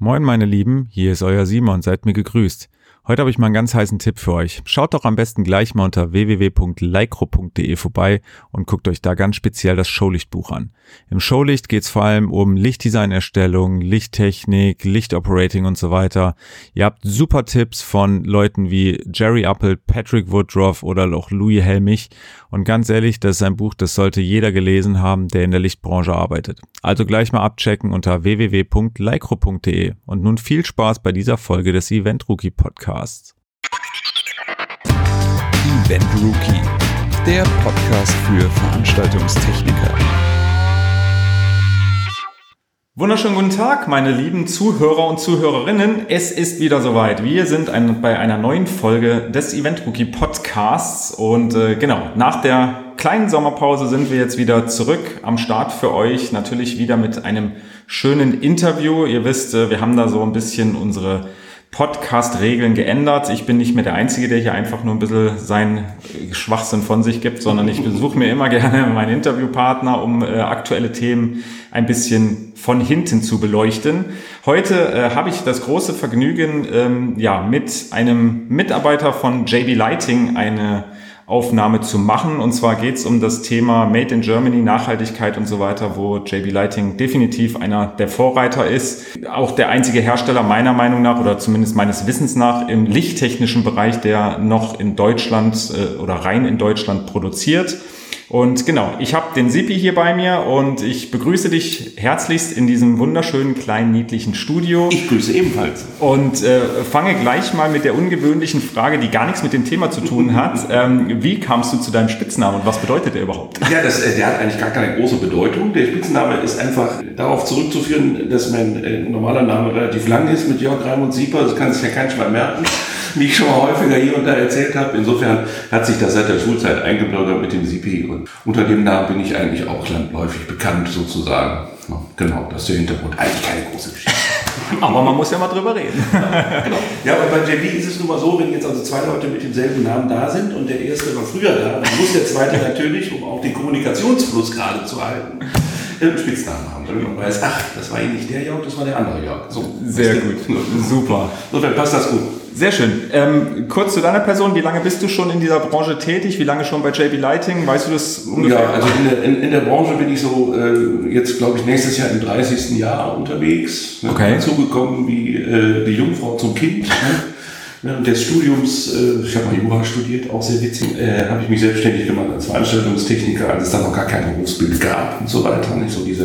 Moin meine Lieben, hier ist euer Simon, seid mir gegrüßt. Heute habe ich mal einen ganz heißen Tipp für euch. Schaut doch am besten gleich mal unter www.lycro.de vorbei und guckt euch da ganz speziell das Showlichtbuch an. Im Showlicht geht es vor allem um Lichtdesignerstellung, Lichttechnik, Lichtoperating und so weiter. Ihr habt super Tipps von Leuten wie Jerry Appel, Patrick Woodruff oder auch Louis Helmich. Und ganz ehrlich, das ist ein Buch, das sollte jeder gelesen haben, der in der Lichtbranche arbeitet. Also gleich mal abchecken unter www.lycro.de. Und nun viel Spaß bei dieser Folge des Event Rookie Podcasts. Event Rookie, der Podcast für Veranstaltungstechniker. Wunderschönen guten Tag, meine lieben Zuhörer und Zuhörerinnen. Es ist wieder soweit. Wir sind ein, bei einer neuen Folge des Event Rookie Podcasts und äh, genau, nach der kleinen Sommerpause sind wir jetzt wieder zurück am Start für euch. Natürlich wieder mit einem schönen Interview. Ihr wisst, äh, wir haben da so ein bisschen unsere Podcast-Regeln geändert. Ich bin nicht mehr der Einzige, der hier einfach nur ein bisschen seinen Schwachsinn von sich gibt, sondern ich besuche mir immer gerne meinen Interviewpartner, um äh, aktuelle Themen ein bisschen von hinten zu beleuchten. Heute äh, habe ich das große Vergnügen, ähm, ja, mit einem Mitarbeiter von JB Lighting eine Aufnahme zu machen. Und zwar geht es um das Thema Made in Germany, Nachhaltigkeit und so weiter, wo JB Lighting definitiv einer der Vorreiter ist. Auch der einzige Hersteller meiner Meinung nach oder zumindest meines Wissens nach im lichttechnischen Bereich, der noch in Deutschland äh, oder rein in Deutschland produziert. Und genau, ich habe den Sipi hier bei mir und ich begrüße dich herzlichst in diesem wunderschönen kleinen niedlichen Studio. Ich grüße ebenfalls. Und äh, fange gleich mal mit der ungewöhnlichen Frage, die gar nichts mit dem Thema zu tun hat. ähm, wie kamst du zu deinem Spitznamen und was bedeutet der überhaupt? Ja, das, äh, der hat eigentlich gar keine große Bedeutung. Der Spitzname ist einfach darauf zurückzuführen, dass mein äh, normaler Name relativ lang ist mit Jörg Raimund Sieper. Das kann sich ja kein Schwein merken wie ich schon mal häufiger hier und da erzählt habe. Insofern hat sich das seit der Schulzeit eingebürgert mit dem CP und unter dem Namen bin ich eigentlich auch landläufig bekannt sozusagen. Genau, das ist der Hintergrund. Eigentlich keine große Geschichte. Aber man muss ja mal drüber reden. genau. Ja, und bei JB ist es nun mal so, wenn jetzt also zwei Leute mit demselben Namen da sind und der erste war früher da, dann muss der zweite natürlich, um auch den Kommunikationsfluss gerade zu halten, einen Spitznamen haben. Damit man weiß, ach, das war eigentlich der Jörg, das war der andere Jörg. So, Sehr gut. Super. Insofern passt das gut. Sehr schön. Ähm, kurz zu deiner Person. Wie lange bist du schon in dieser Branche tätig? Wie lange schon bei JB Lighting? Weißt du das ungefähr? Ja, also in der, in, in der Branche bin ich so äh, jetzt, glaube ich, nächstes Jahr im 30. Jahr unterwegs. Okay. Dazugekommen wie äh, die Jungfrau zum Kind. Ne? Während des Studiums, äh, ich habe mal Jura studiert, auch sehr witzig, äh, habe ich mich selbstständig gemacht als Veranstaltungstechniker, als es dann noch gar kein Berufsbild gab und so weiter. Nicht so diese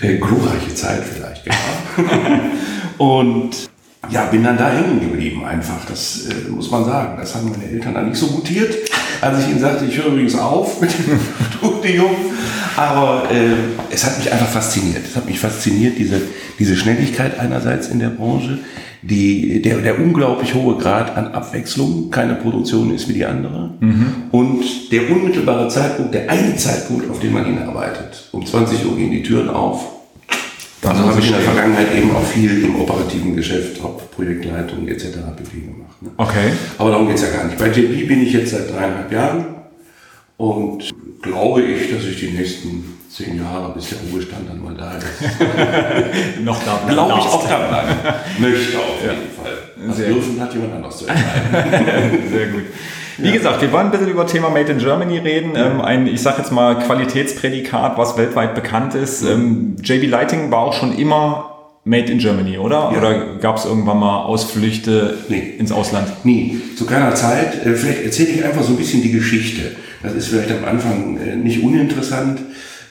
äh, glorreiche Zeit vielleicht gehabt. und ja, bin dann da hängen geblieben einfach. Das äh, muss man sagen. Das haben meine Eltern dann nicht so mutiert, als ich ihnen sagte, ich höre übrigens auf mit dem Studium. Aber äh, es hat mich einfach fasziniert. Es hat mich fasziniert, diese, diese Schnelligkeit einerseits in der Branche, die, der, der unglaublich hohe Grad an Abwechslung. Keine Produktion ist wie die andere. Mhm. Und der unmittelbare Zeitpunkt, der eine Zeitpunkt, auf den man hinarbeitet. Um 20 Uhr gehen die Türen auf also habe ich in der Vergangenheit eben auch viel im operativen Geschäft, Hauptprojektleitung etc. pp. gemacht. Ne? Okay. Aber darum geht es ja gar nicht. Bei JB bin ich jetzt seit dreieinhalb Jahren und glaube ich, dass ich die nächsten zehn Jahre, bis der Ruhestand dann mal da ist, noch da bleiben. Glaube ich auch da bleiben. Möchte auf jeden ja. Fall. Das Sehr dürfen hat jemand anders zu entscheiden. Sehr gut. Wie gesagt, wir wollen ein bisschen über Thema Made in Germany reden. Ähm, ein, ich sage jetzt mal, Qualitätsprädikat, was weltweit bekannt ist. Ähm, JB Lighting war auch schon immer Made in Germany, oder? Ja. Oder gab es irgendwann mal Ausflüchte nee. ins Ausland? Nie, zu keiner Zeit. Äh, vielleicht erzähle ich einfach so ein bisschen die Geschichte. Das ist vielleicht am Anfang äh, nicht uninteressant.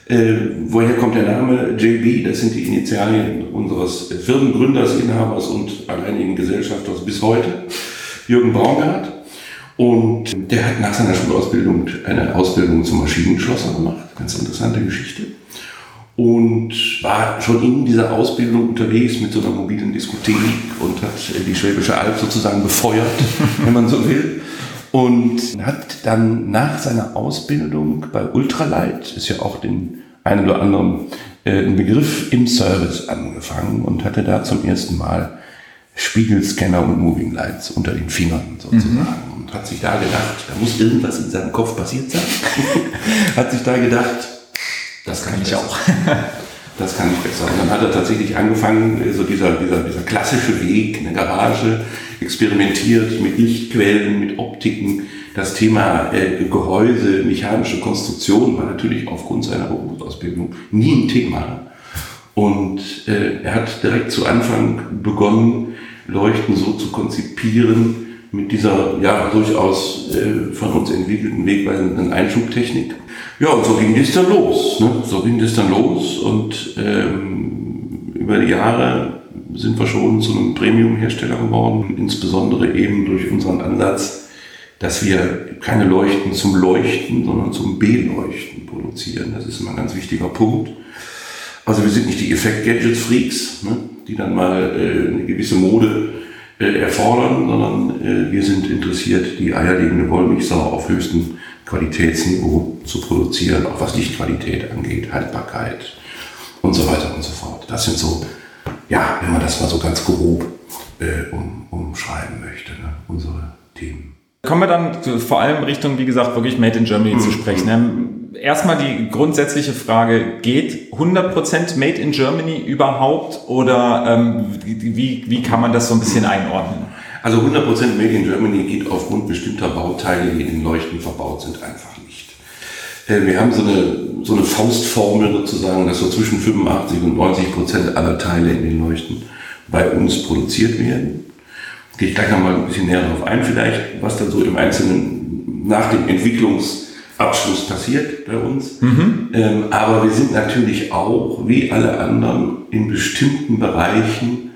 Äh, woher kommt der Name JB? Das sind die Initialien unseres Firmengründers, Inhabers und alleinigen Gesellschafters bis heute, Jürgen Baumgart. Und der hat nach seiner Schulausbildung eine Ausbildung zum Maschinenschlosser gemacht. Ganz interessante Geschichte. Und war schon in dieser Ausbildung unterwegs mit so einer mobilen Diskothek und hat die Schwäbische Alb sozusagen befeuert, wenn man so will. Und hat dann nach seiner Ausbildung bei Ultralight, ist ja auch den einen oder anderen äh, Begriff im Service angefangen und hatte da zum ersten Mal Spiegelscanner und Moving Lights unter den Fingern sozusagen. Mhm und hat sich da gedacht, da muss irgendwas in seinem Kopf passiert sein. hat sich da gedacht, das kann, kann ich auch. Das kann ich besser. Und dann hat er tatsächlich angefangen, so dieser, dieser, dieser klassische Weg, eine Garage, experimentiert mit Lichtquellen, mit Optiken. Das Thema äh, Gehäuse, mechanische Konstruktion war natürlich aufgrund seiner Berufsausbildung nie ein Thema. Und äh, er hat direkt zu Anfang begonnen, Leuchten so zu konzipieren, mit dieser ja durchaus äh, von uns entwickelten wegweisenden Einschubtechnik. Ja, und so ging das dann los. Ne? So ging das dann los und ähm, über die Jahre sind wir schon zu einem Premium-Hersteller geworden, insbesondere eben durch unseren Ansatz, dass wir keine Leuchten zum Leuchten, sondern zum Beleuchten produzieren. Das ist immer ein ganz wichtiger Punkt. Also wir sind nicht die Effekt-Gadgets-Freaks, ne, die dann mal äh, eine gewisse Mode äh, erfordern, sondern äh, wir sind interessiert, die eierlegende Wollmilchsau auf höchstem Qualitätsniveau zu produzieren, auch was Lichtqualität angeht, Haltbarkeit und so weiter und so fort. Das sind so, ja, wenn man das mal so ganz grob äh, um, umschreiben möchte, ne, unsere Themen. Kommen wir dann vor allem Richtung, wie gesagt, wirklich Made in Germany mhm. zu sprechen. Ähm, erstmal die grundsätzliche Frage, geht 100% Made in Germany überhaupt oder ähm, wie, wie kann man das so ein bisschen einordnen? Also 100% Made in Germany geht aufgrund bestimmter Bauteile, die in Leuchten verbaut sind, einfach nicht. Äh, wir haben so eine, so eine Faustformel sozusagen, dass so zwischen 85 und 90% aller Teile in den Leuchten bei uns produziert werden. Gehe ich gleich noch mal ein bisschen näher darauf ein, vielleicht, was dann so im Einzelnen nach dem Entwicklungsabschluss passiert bei uns. Mhm. Ähm, aber wir sind natürlich auch, wie alle anderen, in bestimmten Bereichen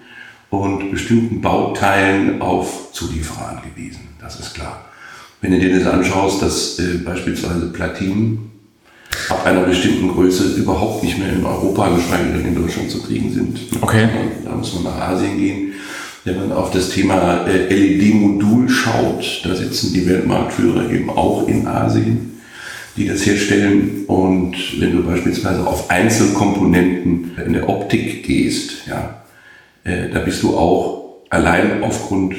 und bestimmten Bauteilen auf Zulieferer angewiesen. Das ist klar. Wenn du dir das anschaust, dass äh, beispielsweise Platinen ab einer bestimmten Größe überhaupt nicht mehr in Europa, geschweige denn in Deutschland zu kriegen sind. Okay. Da muss man nach Asien gehen. Wenn man auf das Thema äh, LED-Modul schaut, da sitzen die Weltmarktführer eben auch in Asien, die das herstellen. Und wenn du beispielsweise auf Einzelkomponenten in der Optik gehst, ja, äh, da bist du auch allein aufgrund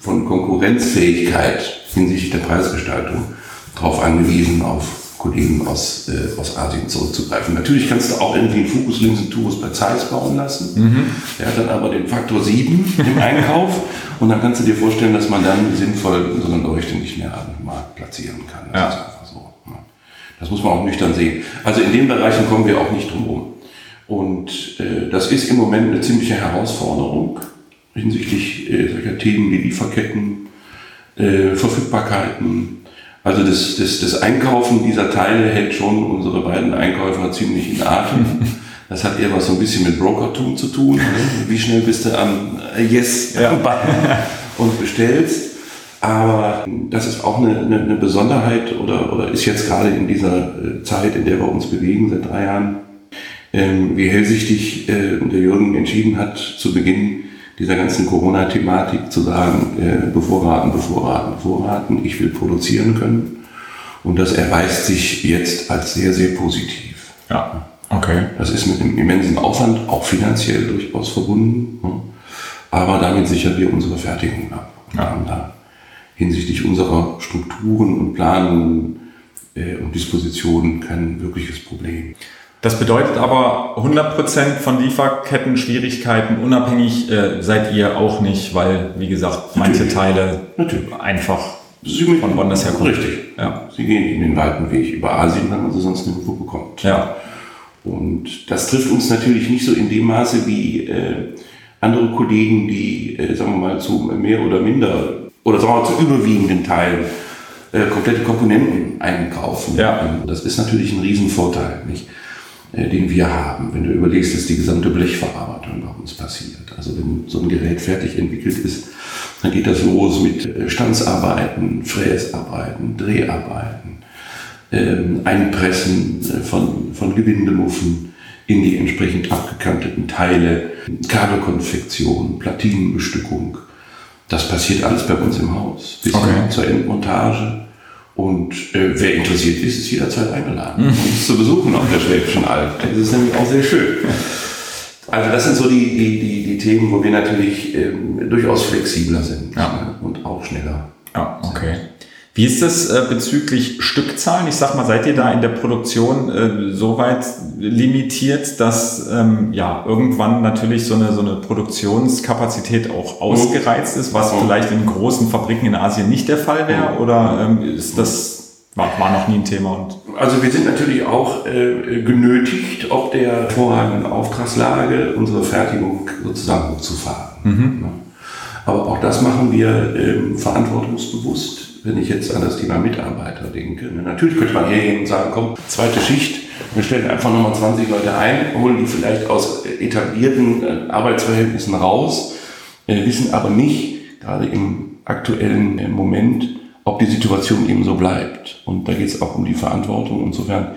von Konkurrenzfähigkeit hinsichtlich der Preisgestaltung darauf angewiesen, auf Kollegen aus, äh, aus Asien zurückzugreifen. Natürlich kannst du auch irgendwie einen Fokuslinsen-Turus bei Zeiss bauen lassen. Mhm. Der hat dann aber den Faktor 7 im Einkauf und dann kannst du dir vorstellen, dass man dann sinnvoll so eine Leuchte nicht mehr am Markt platzieren kann. Das ja. ist einfach so. Ne? Das muss man auch nüchtern sehen. Also in den Bereichen kommen wir auch nicht drum rum. Und äh, das ist im Moment eine ziemliche Herausforderung hinsichtlich äh, solcher Themen wie Lieferketten, äh, Verfügbarkeiten, also das, das, das Einkaufen dieser Teile hält schon unsere beiden Einkäufer ziemlich in Atem. Das hat eher was so ein bisschen mit Brokertum zu tun. Ne? Wie schnell bist du am Yes-Button und bestellst. Aber das ist auch eine, eine, eine Besonderheit oder, oder ist jetzt gerade in dieser äh, Zeit, in der wir uns bewegen, seit drei Jahren, ähm, wie hellsichtig äh, der Jürgen entschieden hat, zu Beginn dieser ganzen Corona-Thematik zu sagen, äh, bevorraten, bevorraten, bevorraten, ich will produzieren können. Und das erweist sich jetzt als sehr, sehr positiv. Ja, okay. Das ist mit einem immensen Aufwand, auch finanziell durchaus verbunden. Ne? Aber damit sichern wir unsere Fertigung ab. Und ja. haben da hinsichtlich unserer Strukturen und Planungen äh, und Dispositionen kein wirkliches Problem. Das bedeutet aber 100% von Lieferketten-Schwierigkeiten unabhängig äh, seid ihr auch nicht, weil, wie gesagt, manche Natürlich. Teile Natürlich. einfach Sie von woanders herkommen. Richtig. Ja. Sie gehen in den weiten Weg über Asien, wenn man sie sonst nirgendwo bekommt. Ja. Und das trifft uns natürlich nicht so in dem Maße wie äh, andere Kollegen, die, äh, sagen wir mal, zu mehr oder minder oder sagen wir mal zu überwiegenden Teilen äh, komplette Komponenten einkaufen. Ja. Das ist natürlich ein Riesenvorteil. Nicht? Äh, den wir haben. Wenn du überlegst, dass die gesamte Blechverarbeitung bei uns passiert. Also wenn so ein Gerät fertig entwickelt ist, dann geht das los mit äh, Stanzarbeiten, Fräsarbeiten, Dreharbeiten, ähm, Einpressen äh, von, von Gewindemuffen in die entsprechend abgekanteten Teile, Kabelkonfektion, Platinenbestückung. Das passiert alles bei uns im Haus. Bis okay. zur Endmontage und äh, wer interessiert ist, ist jederzeit eingeladen, mhm. uns zu besuchen auf der Schwäbischen Alb. Das ist nämlich auch sehr schön. Also das sind so die, die, die, die Themen, wo wir natürlich ähm, durchaus flexibler sind ja. und auch schneller. Ja, okay. Wie ist das äh, bezüglich Stückzahlen? Ich sag mal, seid ihr da in der Produktion äh, so weit limitiert, dass ähm, ja irgendwann natürlich so eine, so eine Produktionskapazität auch ausgereizt ist, was vielleicht in großen Fabriken in Asien nicht der Fall wäre? Oder ähm, ist das war, war noch nie ein Thema? Und Also wir sind natürlich auch äh, genötigt, ob der hervorragenden Auftragslage unsere Fertigung sozusagen hochzufahren. Ja. Aber auch das machen wir ähm, verantwortungsbewusst, wenn ich jetzt an das Thema Mitarbeiter denke. Ne, Natürlich könnte man hergehen und sagen, komm, zweite Schicht, wir stellen einfach nochmal 20 Leute ein, holen die vielleicht aus äh, etablierten äh, Arbeitsverhältnissen raus, äh, wissen aber nicht, gerade im aktuellen Moment, ob die Situation eben so bleibt. Und da geht es auch um die Verantwortung. Insofern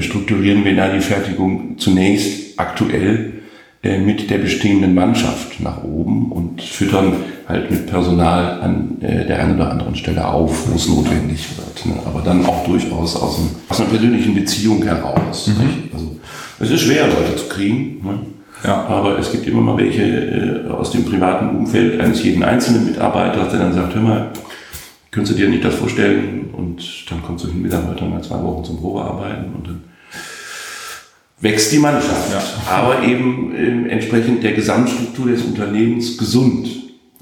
strukturieren wir da die Fertigung zunächst aktuell mit der bestehenden Mannschaft nach oben und füttern halt mit Personal an äh, der einen oder anderen Stelle auf, wo es notwendig wird. Ne? Aber dann auch durchaus aus, einem, aus einer persönlichen Beziehung heraus. Nicht? Also, es ist schwer, Leute zu kriegen. Ne? Ja. Aber es gibt immer mal welche äh, aus dem privaten Umfeld eines jeden einzelnen Mitarbeiters, der dann sagt, hör mal, könntest du dir nicht das vorstellen? Und dann kommt so ein Mitarbeiter nach zwei Wochen zum Probearbeiten und dann wächst die Mannschaft. Aber eben ähm, entsprechend der Gesamtstruktur des Unternehmens gesund.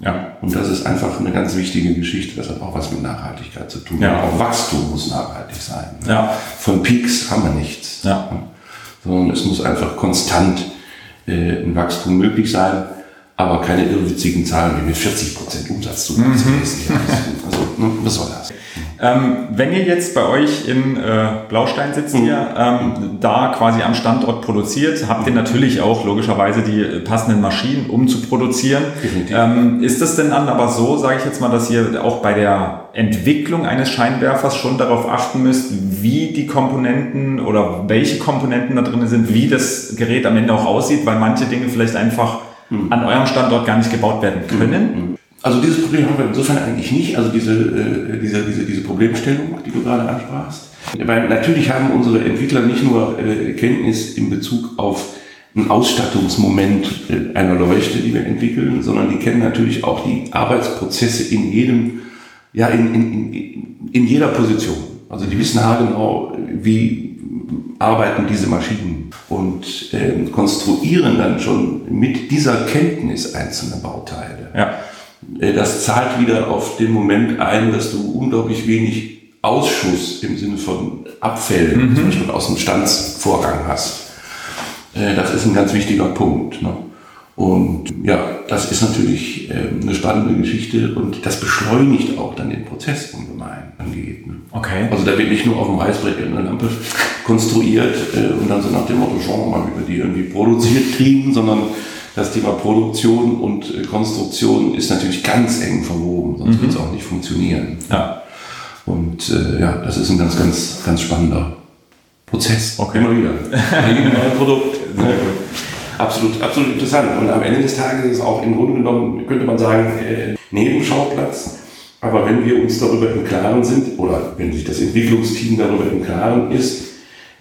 ja, Und das ist einfach eine ganz wichtige Geschichte. Das hat auch was mit Nachhaltigkeit zu tun. Ja. Auch Wachstum muss nachhaltig sein. Ja. Von Peaks haben wir nichts. Ja. Sondern es muss einfach konstant äh, ein Wachstum möglich sein, aber keine irrwitzigen Zahlen wie mit 40 Prozent Umsatzzuwachs. Mhm. Also, ne, was soll das? Ähm, wenn ihr jetzt bei euch in äh, Blaustein sitzt Mhm. hier, ähm, da quasi am Standort produziert, habt ihr natürlich auch logischerweise die äh, passenden Maschinen, um zu produzieren. Ähm, ist das denn dann aber so, sage ich jetzt mal, dass ihr auch bei der Entwicklung eines Scheinwerfers schon darauf achten müsst, wie die Komponenten oder welche Komponenten da drin sind, wie das Gerät am Ende auch aussieht, weil manche Dinge vielleicht einfach Mhm. an eurem Standort gar nicht gebaut werden können? Also dieses Problem haben wir insofern eigentlich nicht, also diese, äh, diese, diese, diese Problemstellung, die du gerade ansprachst. Weil natürlich haben unsere Entwickler nicht nur äh, Kenntnis in Bezug auf einen Ausstattungsmoment äh, einer Leuchte, die wir entwickeln, sondern die kennen natürlich auch die Arbeitsprozesse in jedem, ja, in, in, in, in jeder Position. Also die wissen haargenau, wie arbeiten diese Maschinen und äh, konstruieren dann schon mit dieser Kenntnis einzelne Bauteile. Ja. Äh, Das zahlt wieder auf den Moment ein, dass du unglaublich wenig Ausschuss im Sinne von Abfällen, zum Beispiel aus dem Stanzvorgang hast. Äh, Das ist ein ganz wichtiger Punkt. Ne? Und ja, das ist natürlich ähm, eine spannende Geschichte und das beschleunigt auch dann den Prozess ungemein angeht. Ne? Okay. Also da wird nicht nur auf dem Reißbrett eine Lampe konstruiert äh, und dann so nach dem Motto, schauen wir mal, wie wir die irgendwie produziert kriegen, sondern das Thema Produktion und äh, Konstruktion ist natürlich ganz eng verwoben, sonst wird es auch nicht funktionieren. Ja. Und äh, ja, das ist ein ganz, ganz, ganz spannender Prozess. Okay. Immer wieder. Jedem neuen Produkt. Ne? Absolut, absolut interessant. Und am Ende des Tages ist es auch im Grunde genommen, könnte man sagen, äh, Nebenschauplatz. Aber wenn wir uns darüber im Klaren sind, oder wenn sich das Entwicklungsteam darüber im Klaren ist,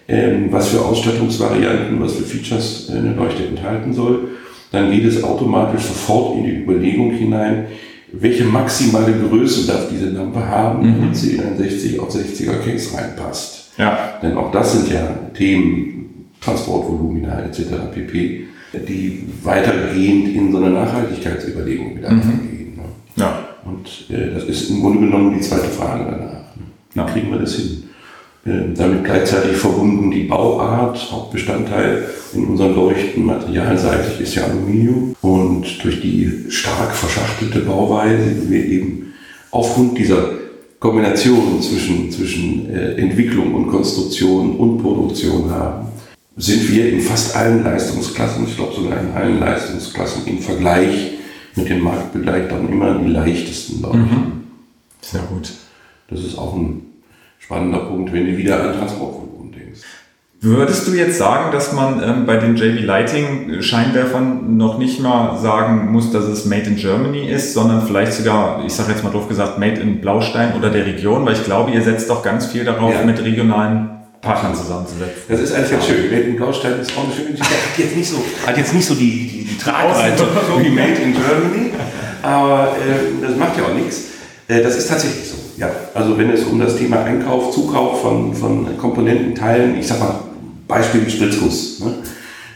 ähm, was für Ausstattungsvarianten, was für Features äh, eine Leuchte enthalten soll, dann geht es automatisch sofort in die Überlegung hinein, welche maximale Größe darf diese Lampe haben, damit sie in ein 60 auf 60er Case reinpasst. Ja. Denn auch das sind ja Themen, Transportvolumina etc. pp., die weitergehend in so eine Nachhaltigkeitsüberlegung wieder reingehen. Ne? Ja. Und äh, das ist im Grunde genommen die zweite Frage danach. Ne? Wie Ja. kriegen wir das hin? Äh, damit gleichzeitig verbunden die Bauart, Hauptbestandteil in unseren Leuchten, materialseitig ist ja Aluminium. Und durch die stark verschachtelte Bauweise, die wir eben aufgrund dieser Kombination zwischen, zwischen äh, Entwicklung und Konstruktion und Produktion haben, sind wir in fast allen Leistungsklassen, ich glaube sogar in allen Leistungsklassen im Vergleich mit den Marktbegleitern immer die leichtesten Leuchten. Sehr gut. Das ist auch ein spannender Punkt, wenn du wieder an Transportvolumen denkst. Würdest du jetzt sagen, dass man ähm, bei den JB Lighting Scheinwerfern noch nicht mal sagen muss, dass es Made in Germany ist, sondern vielleicht sogar, ich sage jetzt mal doof gesagt, Made in Blaustein oder der Region, weil ich glaube, ihr setzt doch ganz viel darauf, Ja. mit regionalen Partnern zusammenzusetzen. Das ist eigentlich ganz schön. Made in Blaustein ist auch eine schöne Geschichte. Hat jetzt nicht so, hat jetzt nicht so die, die, die Tragweite wie Made in Germany, aber äh, das macht ja auch nichts. Äh, das ist tatsächlich so. Ja, Also wenn es um das Thema Einkauf, Zukauf von, von Komponententeilen, ich sag mal, Beispiel Spritzguss. Ne?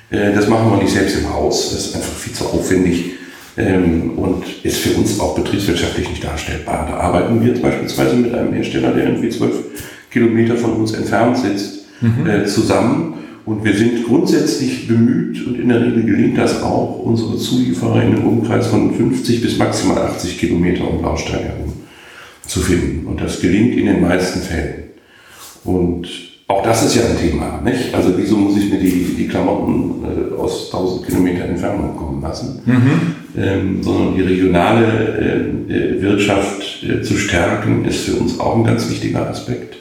Äh, das machen wir nicht selbst im Haus. Das ist einfach viel zu aufwendig ähm, und ist für uns auch betriebswirtschaftlich nicht darstellbar. Da arbeiten wir jetzt beispielsweise mit einem Hersteller, der irgendwie zwölf Kilometer von uns entfernt sitzt, mhm. äh, zusammen. Und wir sind grundsätzlich bemüht und in der Regel gelingt das auch, unsere Zulieferer in einem Umkreis von 50 bis maximal 80 Kilometer um Baustein herum zu finden. Und das gelingt in den meisten Fällen. Und auch das ist ja ein Thema, nicht? Also wieso muss ich mir die, die Klamotten äh, aus 1000 Kilometer Entfernung kommen lassen? Mhm. Ähm, sondern die regionale äh, äh, Wirtschaft äh, zu stärken, ist für uns auch ein ganz wichtiger Aspekt.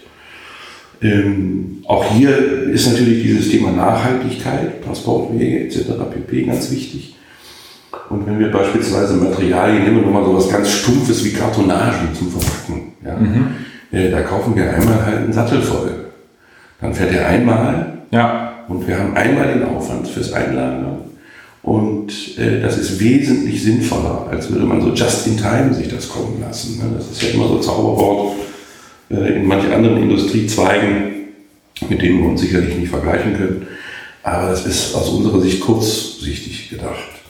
Ähm, auch hier ist natürlich dieses Thema Nachhaltigkeit, Transportwege etc. pp. ganz wichtig. Und wenn wir beispielsweise Materialien nehmen, nur mal so was ganz Stumpfes wie Kartonagen zum Verpacken, ja, mhm. äh, da kaufen wir einmal halt einen Sattel voll. Dann fährt er einmal ja. und wir haben einmal den Aufwand fürs Einlagern. Und äh, das ist wesentlich sinnvoller, als würde man so just in time sich das kommen lassen. Ne? Das ist ja immer so Zauberwort äh, in manchen anderen Industriezweigen, mit denen wir uns sicherlich nicht vergleichen können. Aber das ist aus unserer Sicht kurzsichtig gedacht.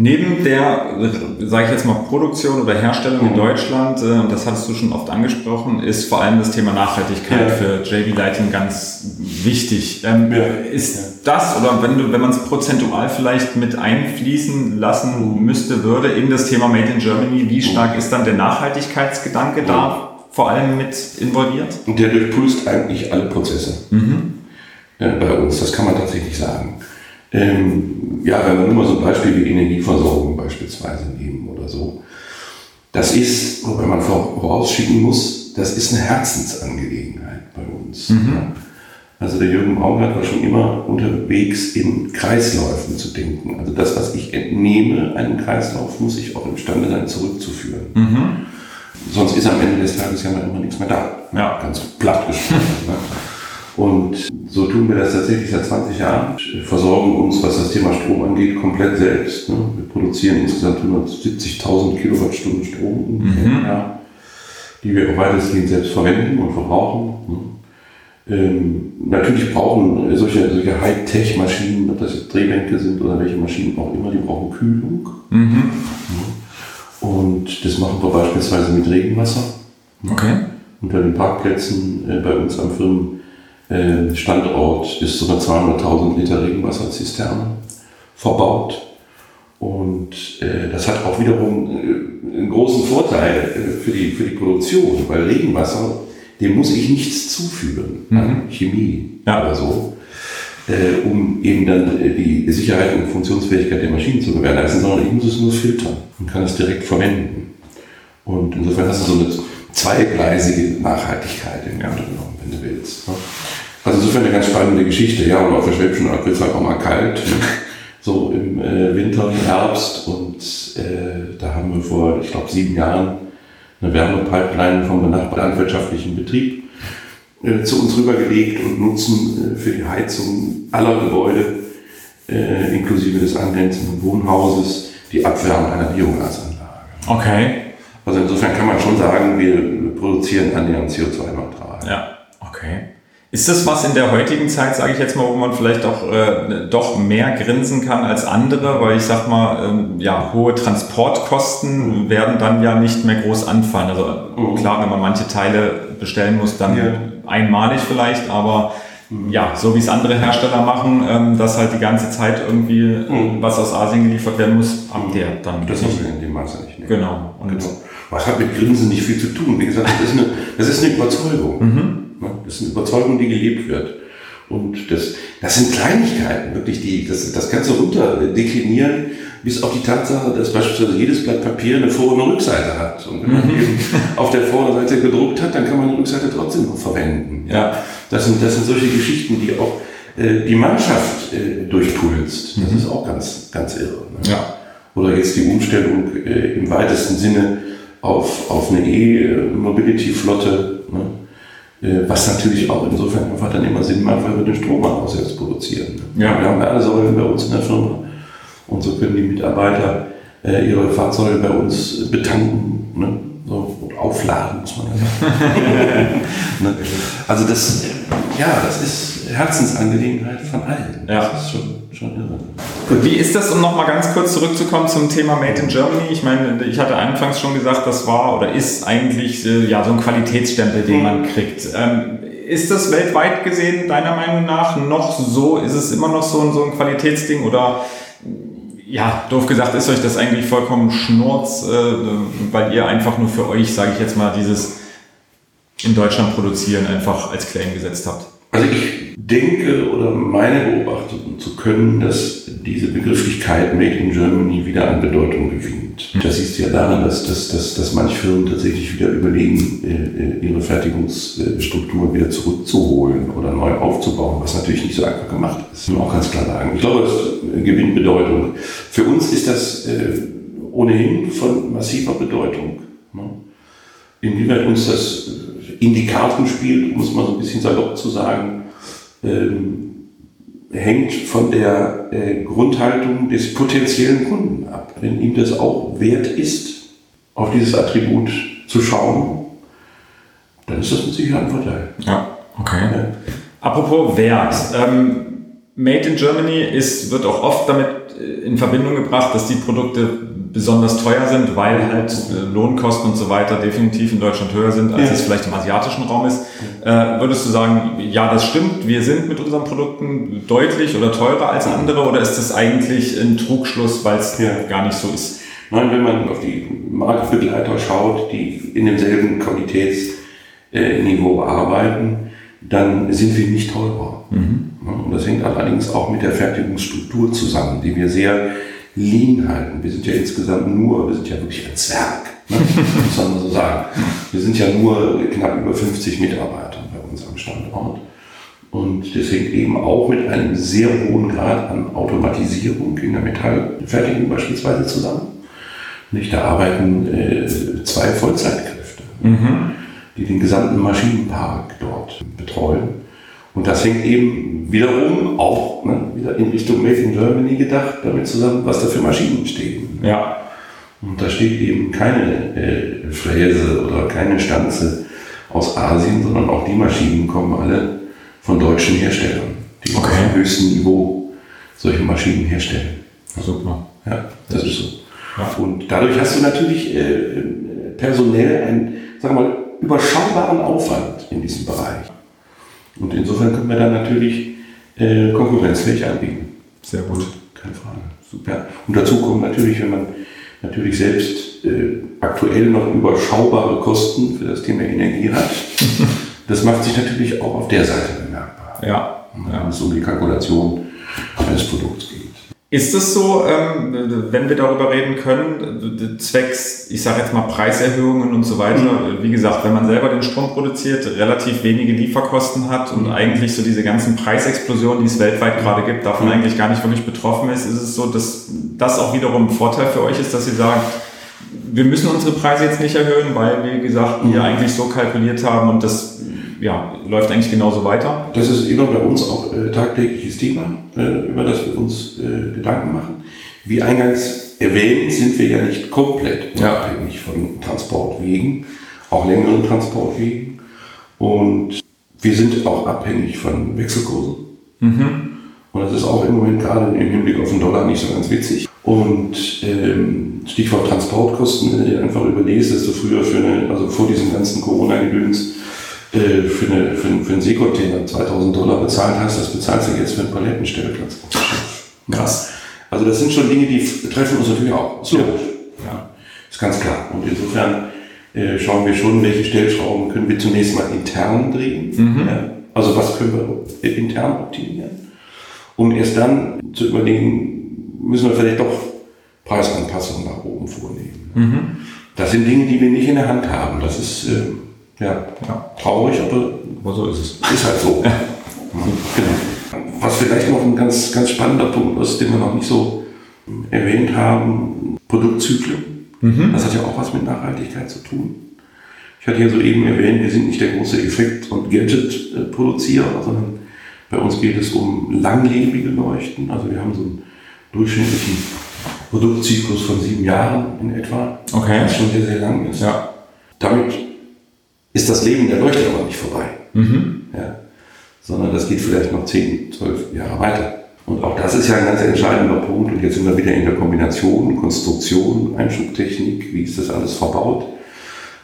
Neben der, sage ich jetzt mal, Produktion oder Herstellung in mhm. Deutschland, äh, das hattest du schon oft angesprochen, ist vor allem das Thema Nachhaltigkeit ja. für JB Lighting ganz wichtig. Ähm, ja. Ist das, oder wenn, du, wenn man es prozentual vielleicht mit einfließen lassen mhm. müsste, würde in das Thema Made in Germany, wie stark mhm. ist dann der Nachhaltigkeitsgedanke da vor allem mit involviert? Und der durchpulst eigentlich alle Prozesse mhm. ja, bei uns, das kann man tatsächlich sagen. Ähm, ja, wenn wir nur mal so ein Beispiel wie Energieversorgung beispielsweise nehmen oder so. Das ist, wenn man vorausschicken muss, das ist eine Herzensangelegenheit bei uns. Mhm. Ja. Also der Jürgen Baumgart war schon immer unterwegs, in Kreisläufen zu denken. Also das, was ich entnehme, einem Kreislauf, muss ich auch imstande sein, zurückzuführen. Mhm. Sonst ist am Ende des Tages ja mal immer nichts mehr da. Ja. Ganz platt gesprochen. ne? Und so tun wir das tatsächlich seit 20 Jahren. Wir versorgen uns, was das Thema Strom angeht, komplett selbst. Ne? Wir produzieren insgesamt 170.000 Kilowattstunden Strom mhm. Jahr, die wir auch weitestgehend selbst verwenden und verbrauchen. Ne? Ähm, natürlich brauchen solche, solche Hightech-Maschinen, ob das jetzt Drehbänke sind oder welche Maschinen auch immer, die brauchen Kühlung. Mhm. Ne? Und das machen wir beispielsweise mit Regenwasser. Okay. Unter den Parkplätzen äh, bei uns am Firmen äh, Standort ist sogar 200.000 Liter Regenwasserzisterne verbaut. Und äh, das hat auch wiederum äh, einen großen Vorteil äh, für, die, für die Produktion, weil Regenwasser, dem muss ich nichts zuführen mhm. an Chemie ja. oder so, äh, um eben dann die Sicherheit und Funktionsfähigkeit der Maschinen zu gewährleisten, sondern ich muss es nur filtern und kann es direkt verwenden. Und insofern hast du so eine zweigleisige Nachhaltigkeit im Grunde genommen, wenn du willst. Ne? Also insofern eine ganz spannende Geschichte, ja, und auf der Schwäbischen Alb wird es halt auch mal kalt, so im äh, Winter, Herbst und äh, da haben wir vor, ich glaube, sieben Jahren eine Wärmepipeline vom benachbarten landwirtschaftlichen Betrieb äh, zu uns rübergelegt und nutzen äh, für die Heizung aller Gebäude, äh, inklusive des angrenzenden Wohnhauses, die Abwärme einer Biogasanlage. Okay. Also insofern kann man schon sagen, wir produzieren annähernd CO2-neutral. Ja, okay. Ist das was in der heutigen Zeit, sage ich jetzt mal, wo man vielleicht auch äh, doch mehr grinsen kann als andere, weil ich sag mal, ähm, ja, hohe Transportkosten mhm. werden dann ja nicht mehr groß anfallen. Also mhm. klar, wenn man manche Teile bestellen muss, dann ja. einmalig vielleicht, aber mhm. ja, so wie es andere Hersteller machen, ähm, dass halt die ganze Zeit irgendwie mhm. was aus Asien geliefert werden muss, habt ihr dann. Das wir in dem Maße nicht. Ne? Genau. Und genau. Was hat mit Grinsen nicht viel zu tun? Wie gesagt, das ist eine, das ist eine Überzeugung. Ne? Das ist eine Überzeugung, die gelebt wird. Und das, das sind Kleinigkeiten, wirklich, die, das, das kannst du runter deklinieren, bis auf die Tatsache, dass beispielsweise jedes Blatt Papier eine Vor- und eine Rückseite hat. Und wenn man mhm. eben auf der Vorderseite gedruckt hat, dann kann man die Rückseite trotzdem noch verwenden. Ja. Das sind, das sind solche Geschichten, die auch äh, die Mannschaft äh, durchpulst. Das mhm. ist auch ganz, ganz irre. Ne? Ja. Oder jetzt die Umstellung äh, im weitesten Sinne auf, auf eine E-Mobility-Flotte. Ne? Äh, was natürlich auch insofern einfach dann immer Sinn macht, weil wir den Strom auch selbst produzieren. Ja. Wir haben alle Säulen bei uns in der Firma und so können die Mitarbeiter äh, ihre Fahrzeuge bei uns betanken. Ne? So, aufladen, muss man ja sagen. Ne? also das, ja, das ist Herzensangelegenheit von allen. Ja. Das ist schon, schon irre. Gut, wie ist das, um nochmal ganz kurz zurückzukommen zum Thema Made in Germany? Ich meine, ich hatte anfangs schon gesagt, das war oder ist eigentlich äh, ja, so ein Qualitätsstempel, den man kriegt. Ähm, ist das weltweit gesehen deiner Meinung nach noch so? Ist es immer noch so ein, so ein Qualitätsding oder ja, doof gesagt, ist euch das eigentlich vollkommen Schnurz, äh, weil ihr einfach nur für euch, sage ich jetzt mal, dieses in Deutschland produzieren einfach als Claim gesetzt habt? Also ich denke oder meine beobachten zu können, dass diese Begrifflichkeit Made in Germany wieder an Bedeutung gewinnt. Das siehst du ja daran, dass, dass, dass, dass manche Firmen tatsächlich wieder überlegen, äh, ihre Fertigungsstruktur wieder zurückzuholen oder neu aufzubauen, was natürlich nicht so einfach gemacht ist. Das muss man auch ganz klar sagen. Ich glaube, es gewinnt Bedeutung. Für uns ist das äh, ohnehin von massiver Bedeutung. Ne? Inwieweit uns das in die Karten spielt, um es mal so ein bisschen salopp zu sagen, ähm, hängt von der äh, Grundhaltung des potenziellen Kunden ab. Wenn ihm das auch wert ist, auf dieses Attribut zu schauen, dann ist das mit Sicherheit ein Vorteil. Ja, okay. Ja. Apropos Wert. Ähm, Made in Germany ist, wird auch oft damit äh, in Verbindung gebracht, dass die Produkte besonders teuer sind, weil halt äh, Lohnkosten und so weiter definitiv in Deutschland höher sind, als ja. es vielleicht im asiatischen Raum ist. Äh, würdest du sagen, ja, das stimmt, wir sind mit unseren Produkten deutlich oder teurer als andere oder ist das eigentlich ein Trugschluss, weil es ja. gar nicht so ist? Nein, wenn man auf die Marktbegleiter schaut, die in demselben Qualitätsniveau arbeiten, dann sind wir nicht teurer. Mhm. Und das hängt allerdings auch mit der Fertigungsstruktur zusammen, die wir sehr lean halten. Wir sind ja insgesamt nur, wir sind ja wirklich ein Zwerg, ne? muss man so sagen. Wir sind ja nur knapp über 50 Mitarbeiter bei uns am Standort. Und das hängt eben auch mit einem sehr hohen Grad an Automatisierung in der Metallfertigung beispielsweise zusammen. Nicht, da arbeiten äh, zwei Vollzeitkräfte, mhm. die den gesamten Maschinenpark dort betreuen. Und das hängt eben wiederum auch ne, wieder in Richtung Made in Germany gedacht, damit zusammen, was da für Maschinen stehen. Ja. Und da steht eben keine äh, Fräse oder keine Stanze aus Asien, sondern auch die Maschinen kommen alle von deutschen Herstellern, die okay. auf dem höchsten Niveau solche Maschinen herstellen. Super. Ja, das ist so. Ja. Und dadurch hast du natürlich äh, personell einen, sagen wir mal, überschaubaren Aufwand in diesem Bereich. Und insofern können wir dann natürlich äh, konkurrenzfähig anbieten. Sehr gut. Keine Frage. Super. Und dazu kommt natürlich, wenn man natürlich selbst äh, aktuell noch überschaubare Kosten für das Thema Energie hat, das macht sich natürlich auch auf der Seite bemerkbar. Ja. Wenn es um die Kalkulation eines Produkts geht. Ist es so, ähm, wenn wir darüber reden können, zwecks, ich sage jetzt mal Preiserhöhungen und so weiter, mhm. wie gesagt, wenn man selber den Strom produziert, relativ wenige Lieferkosten hat und mhm. eigentlich so diese ganzen Preisexplosionen, die es weltweit gerade gibt, davon mhm. eigentlich gar nicht wirklich betroffen ist, ist es so, dass das auch wiederum ein Vorteil für euch ist, dass Sie sagen, wir müssen unsere Preise jetzt nicht erhöhen, weil, wie gesagt, wir eigentlich so kalkuliert haben und das ja, läuft eigentlich genauso weiter. Das ist immer bei uns auch äh, tagtägliches Thema, äh, über das wir uns äh, Gedanken machen. Wie eingangs erwähnt, sind wir ja nicht komplett ja. unabhängig von Transportwegen, auch längeren Transportwegen. Und wir sind auch abhängig von Wechselkursen. Mhm. Und das ist auch im Moment gerade im Hinblick auf den Dollar nicht so ganz witzig. Und ähm, Stichwort Transportkosten, wenn du dir einfach überlegst, dass du früher für eine, also vor diesem ganzen Corona-Gedöns, äh, für, eine, für, einen, für einen Seekontainer 2000 Dollar bezahlt hast, das bezahlst du jetzt für einen Palettenstellplatz. Krass. Also das sind schon Dinge, die treffen uns natürlich auch. So. Ja. Ist ganz klar. Und insofern äh, schauen wir schon, welche Stellschrauben können wir zunächst mal intern drehen. Mhm. Ja. Also was können wir intern optimieren, um erst dann zu überlegen, müssen wir vielleicht doch Preisanpassungen nach oben vornehmen. Mhm. Das sind Dinge, die wir nicht in der Hand haben. Das ist äh, ja, ja. traurig, aber, aber so ist es. Ist halt so. Ja. Genau. Was vielleicht noch ein ganz, ganz spannender Punkt ist, den wir noch nicht so erwähnt haben, Produktzyklen. Mhm. Das hat ja auch was mit Nachhaltigkeit zu tun. Ich hatte ja soeben erwähnt, wir sind nicht der große Effekt- und Gadget-Produzierer, sondern bei uns geht es um langlebige Leuchten. Also wir haben so einen durchschnittlichen Produktzyklus von sieben Jahren in etwa, okay. was schon sehr, sehr lang ist. Ja. Damit ist das Leben der Leuchte aber nicht vorbei. Mhm. Ja. Sondern das geht vielleicht noch 10, 12 Jahre weiter. Und auch das ist ja ein ganz entscheidender Punkt. Und jetzt sind wir wieder in der Kombination, Konstruktion, Einschubtechnik, wie ist das alles verbaut.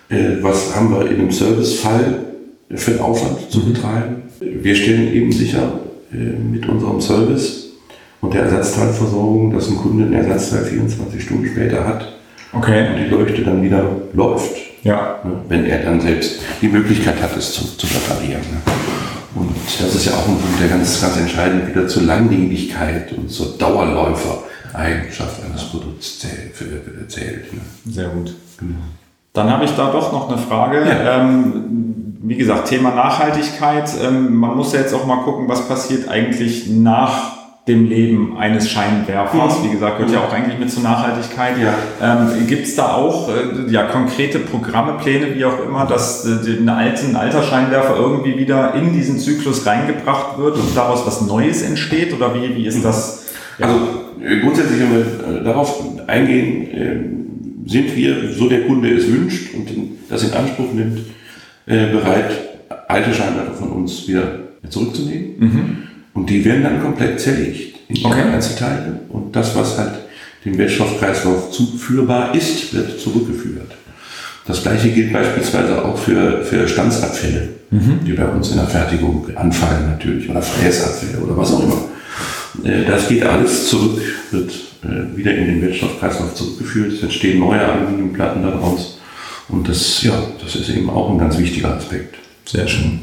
Äh, was haben wir in einem Servicefall für einen Aufwand zu betreiben? Wir stellen eben sicher äh, mit unserem Service und der Ersatzteilversorgung, dass ein Kunde einen Ersatzteil 24 Stunden später hat und Okay. die Leuchte dann wieder läuft. Ja. Ne, wenn er dann selbst die Möglichkeit hat, es zu, zu reparieren. Ne? Und das ist ja auch ein Punkt, der ganz, ganz entscheidend wieder zur Langlebigkeit und zur Dauerläufer-Eigenschaft eines Produkts zählt. ne? Sehr gut. Genau. Dann habe ich da doch noch eine Frage. Ja. Ähm, wie gesagt, Thema Nachhaltigkeit. Ähm, man muss ja jetzt auch mal gucken, was passiert eigentlich nach dem Leben eines Scheinwerfers. Mhm. Wie gesagt, gehört ja auch eigentlich mit zur Nachhaltigkeit. Ja. Ähm, Gibt es da auch äh, ja, konkrete Programme, Pläne, wie auch immer, dass äh, den alten Alterscheinwerfer irgendwie wieder in diesen Zyklus reingebracht wird und daraus was Neues entsteht? Oder wie, wie ist das? Ja. Also äh, grundsätzlich, wenn wir äh, darauf eingehen, ähm, sind wir, so der Kunde es wünscht und das in Anspruch nimmt, äh, bereit, alte Scheinwerfer von uns wieder zurückzunehmen. Und die werden dann komplett zerlegt in ihre Okay. Einzelteile. Und das, was halt dem Wertstoffkreislauf zuführbar ist, wird zurückgeführt. Das gleiche gilt beispielsweise auch für, für Stanzabfälle, die bei uns in der Fertigung anfallen natürlich, oder Fräsabfälle oder was auch immer. Äh, Das geht alles zurück, wird äh, wieder in den Wertstoffkreislauf zurückgeführt. Es entstehen neue Aluminiumplatten daraus. Und das, ja, das ist eben auch ein ganz wichtiger Aspekt, Sehr schön.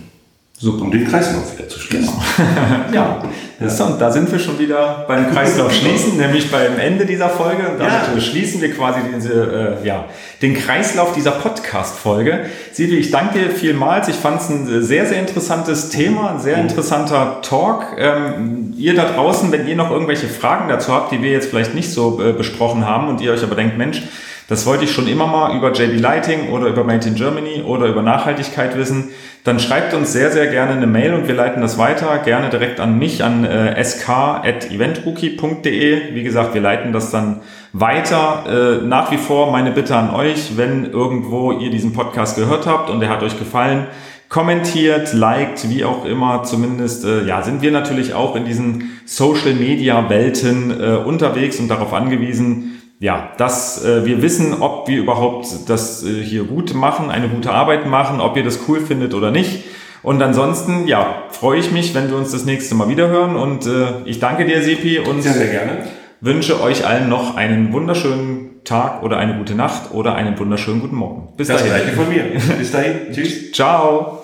Super. um den Kreislauf wieder zu schließen. Ja, das und da sind wir schon wieder beim Kreislauf schließen, nämlich beim Ende dieser Folge. Und damit Ja. schließen wir quasi diese, äh, ja, den Kreislauf dieser Podcast-Folge. Silvi, ich danke dir vielmals. Ich fand es ein sehr, sehr interessantes Thema, ein sehr interessanter Talk. Ähm, ihr da draußen, wenn ihr noch irgendwelche Fragen dazu habt, die wir jetzt vielleicht nicht so äh, besprochen haben und ihr euch aber denkt, Mensch, das wollte ich schon immer mal über JB Lighting oder über Made in Germany oder über Nachhaltigkeit wissen. Dann schreibt uns sehr, sehr gerne eine Mail und wir leiten das weiter. Gerne direkt an mich, an äh, sk.eventrookie.de. Wie gesagt, wir leiten das dann weiter. Äh, nach wie vor meine Bitte an euch, wenn irgendwo ihr diesen Podcast gehört habt und er hat euch gefallen, kommentiert, liked, wie auch immer. Zumindest äh, ja, sind wir natürlich auch in diesen Social Media Welten äh, unterwegs und darauf angewiesen, ja, dass äh, wir wissen, ob wir überhaupt das äh, hier gut machen, eine gute Arbeit machen, ob ihr das cool findet oder nicht. Und ansonsten, ja, freue ich mich, wenn wir uns das nächste Mal wieder hören. Und äh, ich danke dir, Sepi, und Sehr, sehr gerne. wünsche euch allen noch einen wunderschönen Tag oder eine gute Nacht oder einen wunderschönen guten Morgen. Bis Das dahin. gleiche von mir. Bis dahin. Tschüss. Ciao.